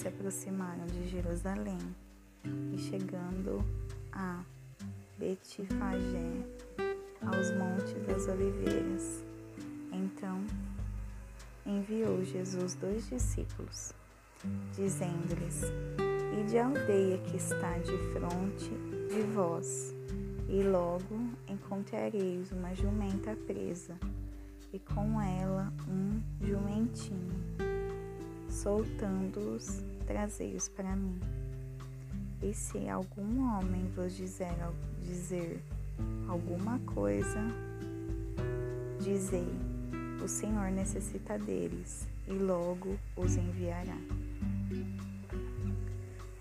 se aproximaram de Jerusalém e chegando a Betifagé, aos montes das oliveiras, então enviou Jesus dois discípulos, dizendo-lhes: Ide à aldeia que está de fronte de vós, e logo encontrareis uma jumenta presa, e com ela um jumentinho. Soltando-os, trazei-os para mim. E se algum homem vos dizer, dizer alguma coisa, dizei: O Senhor necessita deles, e logo os enviará.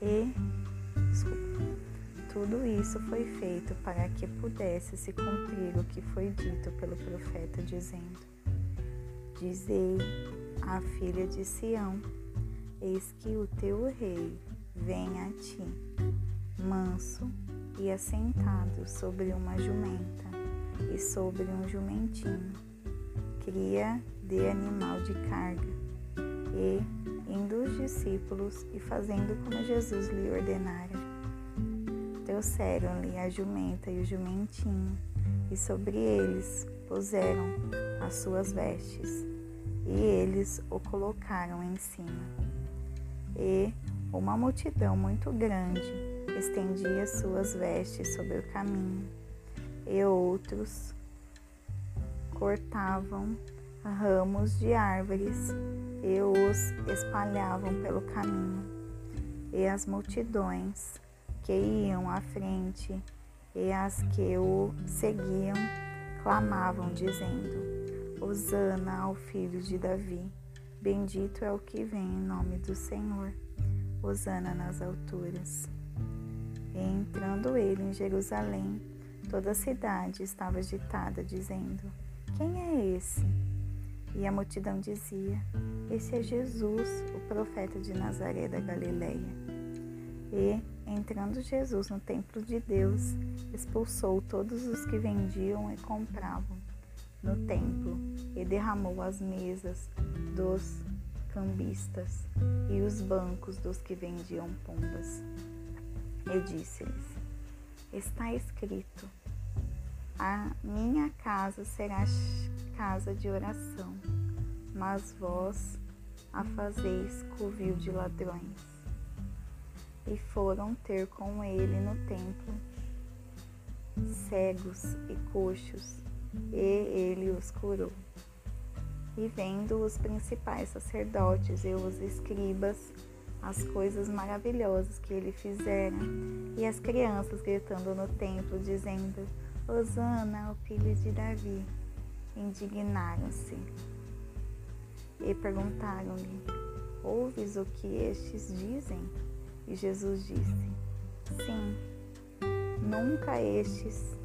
E, desculpa, tudo isso foi feito para que pudesse se cumprir o que foi dito pelo profeta, dizendo: Dizei à filha de Sião: Eis que o teu rei vem a ti, manso e assentado sobre uma jumenta e sobre um jumentinho, cria de animal de carga. E, indo os discípulos e fazendo como Jesus lhe ordenara, trouxeram-lhe a jumenta e o jumentinho, e sobre eles puseram as suas vestes, e eles o colocaram em cima. E uma multidão muito grande estendia suas vestes sobre o caminho, e outros cortavam ramos de árvores e os espalhavam pelo caminho. E as multidões que iam à frente e as que o seguiam clamavam, dizendo: Hosana ao filho de Davi, bendito é o que vem em nome do Senhor, Hosana nas alturas. E entrando ele em Jerusalém, toda a cidade estava agitada, dizendo: Quem é esse? E a multidão dizia: Esse é Jesus, o profeta de Nazaré da Galileia. E, entrando Jesus no templo de Deus, expulsou todos os que vendiam e compravam no templo e derramou as mesas dos cambistas e os bancos dos que vendiam pombas. E disse-lhes: Está escrito: A minha casa será casa de oração, mas vós a fazeis covil de ladrões e foram ter com ele no templo cegos e coxos, e ele os curou. E vendo os principais sacerdotes e os escribas as coisas maravilhosas que ele fizera, e as crianças gritando no templo, dizendo: Hosana ao filho de Davi, indignaram-se e perguntaram-lhe: Ouves o que estes dizem? E Jesus disse: Sim, nunca estes.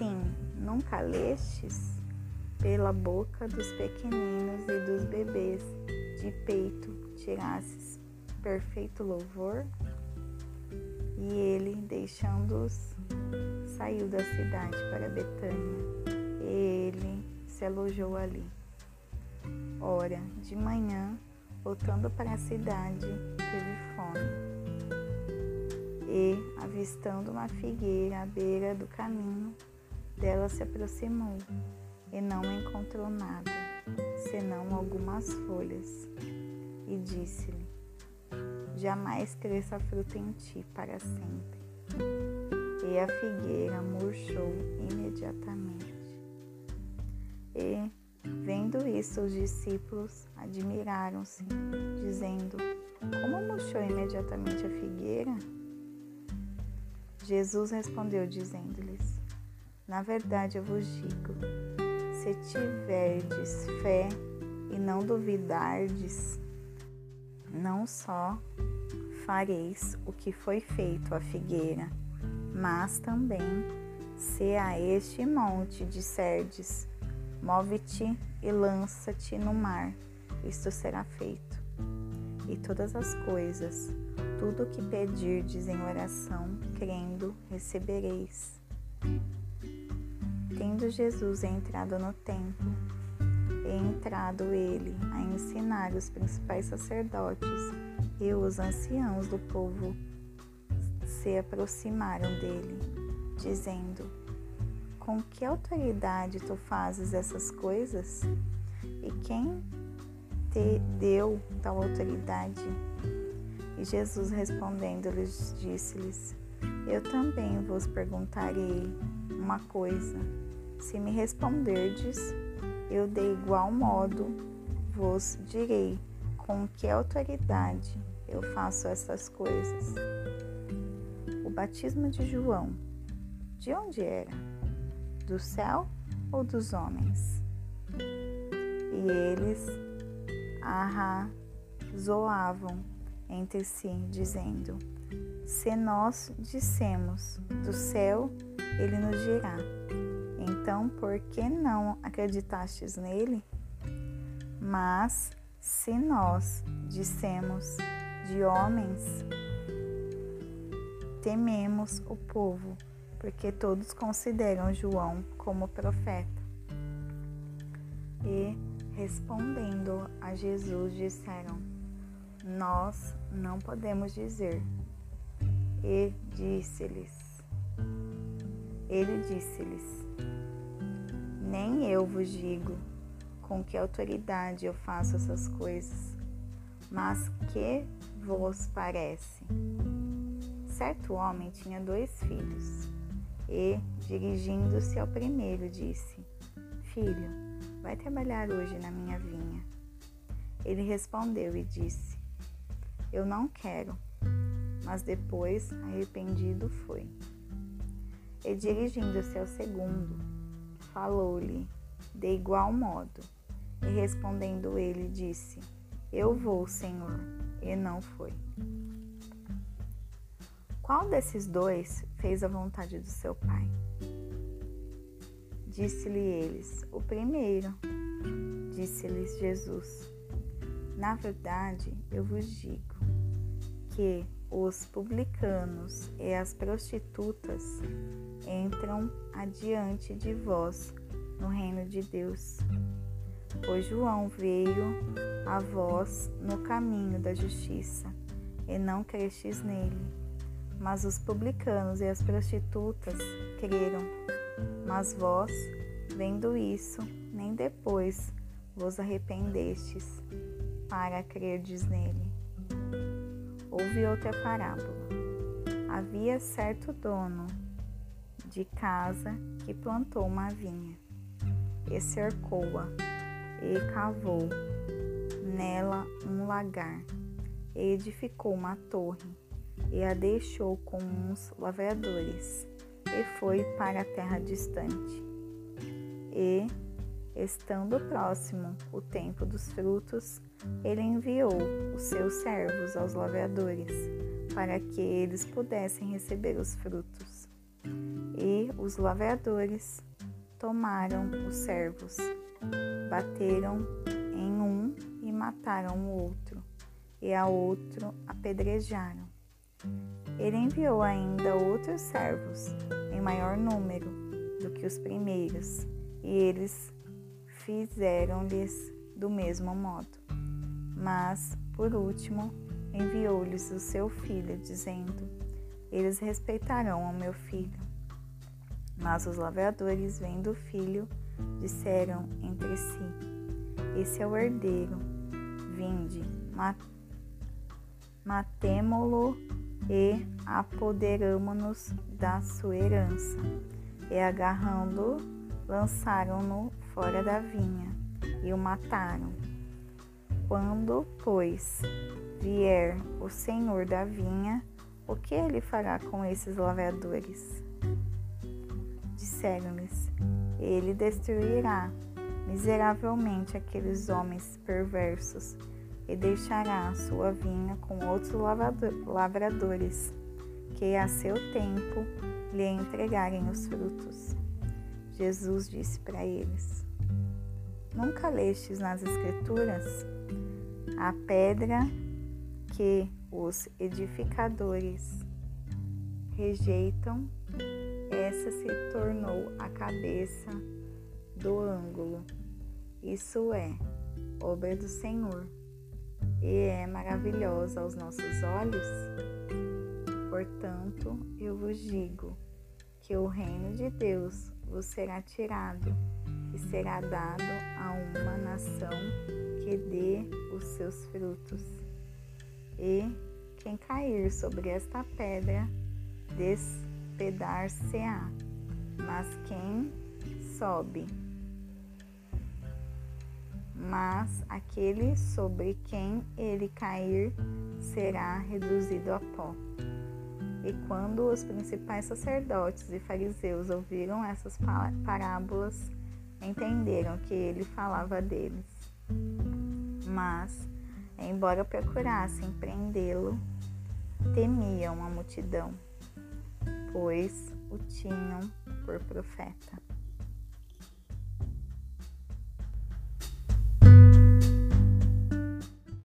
Sim, nunca lestes pela boca dos pequeninos e dos bebês de peito tirasses perfeito louvor? E ele, deixando-os, saiu da cidade para Betânia, ele se alojou ali. Ora, de manhã, Voltando para a cidade, teve fome. E, avistando uma figueira à beira do caminho, dela se aproximou e não encontrou nada, senão algumas folhas. E disse-lhe: Jamais cresça fruta em ti para sempre. E a figueira murchou imediatamente. E Vendo isso, os discípulos admiraram-se, dizendo: Como murchou imediatamente a figueira? Jesus respondeu, dizendo-lhes: Na verdade eu vos digo, se tiverdes fé e não duvidardes, não só fareis o que foi feito à figueira, mas também se a este monte disserdes, Move-te e lança-te no mar, isto será feito. E todas as coisas, tudo o que pedirdes em oração, crendo, recebereis. Tendo Jesus entrado no templo, e entrado ele a ensinar os principais sacerdotes e os anciãos do povo se aproximaram dele, dizendo: Com que autoridade tu fazes essas coisas? E quem te deu tal autoridade? E Jesus respondendo-lhes, disse-lhes: Eu também vos perguntarei uma coisa. Se me responderdes, eu de igual modo vos direi com que autoridade eu faço essas coisas. O batismo de João, de onde era? Do céu ou dos homens? E eles arrazoavam entre si, dizendo: Se nós dissemos do céu, ele nos dirá então, por que não acreditastes nele? Mas se nós dissemos de homens, tememos o povo, porque todos consideram João como profeta. E respondendo a Jesus, disseram: Nós não podemos dizer. E disse-lhes: Ele disse-lhes: nem eu vos digo com que autoridade eu faço essas coisas, mas que vos parece? Certo homem tinha dois filhos e, dirigindo-se ao primeiro, disse: Filho, vai trabalhar hoje na minha vinha. Ele respondeu e disse: Eu não quero. Mas depois, arrependido, foi. E dirigindo-se ao segundo, falou-lhe de igual modo. E respondendo ele, disse: Eu vou, Senhor. E não foi. Qual desses dois fez a vontade do seu pai? Disse-lhe eles: O primeiro. Disse-lhes Jesus: Na verdade, eu vos digo que os publicanos e as prostitutas entram adiante de vós no reino de Deus. Pois João veio a vós no caminho da justiça, e não crestes nele. Mas os publicanos e as prostitutas creram. Mas vós, vendo isso, nem depois vos arrependestes para crerdes nele. Houve outra parábola. Havia certo dono de casa que plantou uma vinha, e cercou-a, e cavou nela um lagar, e edificou uma torre, e a deixou com uns lavradores, e foi para a terra distante. E, estando próximo o tempo dos frutos, ele enviou os seus servos aos lavradores, para que eles pudessem receber os frutos. E os lavradores tomaram os servos, bateram em um e mataram o outro, e a outro apedrejaram. Ele enviou ainda outros servos, em maior número do que os primeiros, e eles fizeram-lhes do mesmo modo. Mas, por último, enviou-lhes o seu filho, dizendo: Eles respeitarão o meu filho. Mas os lavradores, vendo o filho, disseram entre si: Esse é o herdeiro. Vinde, matemo-lo e apoderamo-nos da sua herança. E agarrando-o, lançaram-no fora da vinha e o mataram. Quando, pois, vier o senhor da vinha, o que ele fará com esses lavradores? Disseram-lhes: Ele destruirá miseravelmente aqueles homens perversos e deixará sua vinha com outros lavradores, que a seu tempo lhe entregarem os frutos. Jesus disse para eles: Nunca lestes nas Escrituras a pedra que os edificadores rejeitam essa se tornou a cabeça do ângulo. Isso é obra do Senhor e é maravilhosa aos nossos olhos? Portanto, eu vos digo que o reino de Deus vos será tirado e será dado a uma nação que dê os seus frutos. E quem cair sobre esta pedra, despedar-se-á, mas quem sobe mas aquele sobre quem ele cair será reduzido a pó. E quando os principais sacerdotes e fariseus ouviram essas parábolas, entenderam que ele falava deles. Mas, embora procurassem prendê-lo, temiam a multidão, pois o tinham por profeta.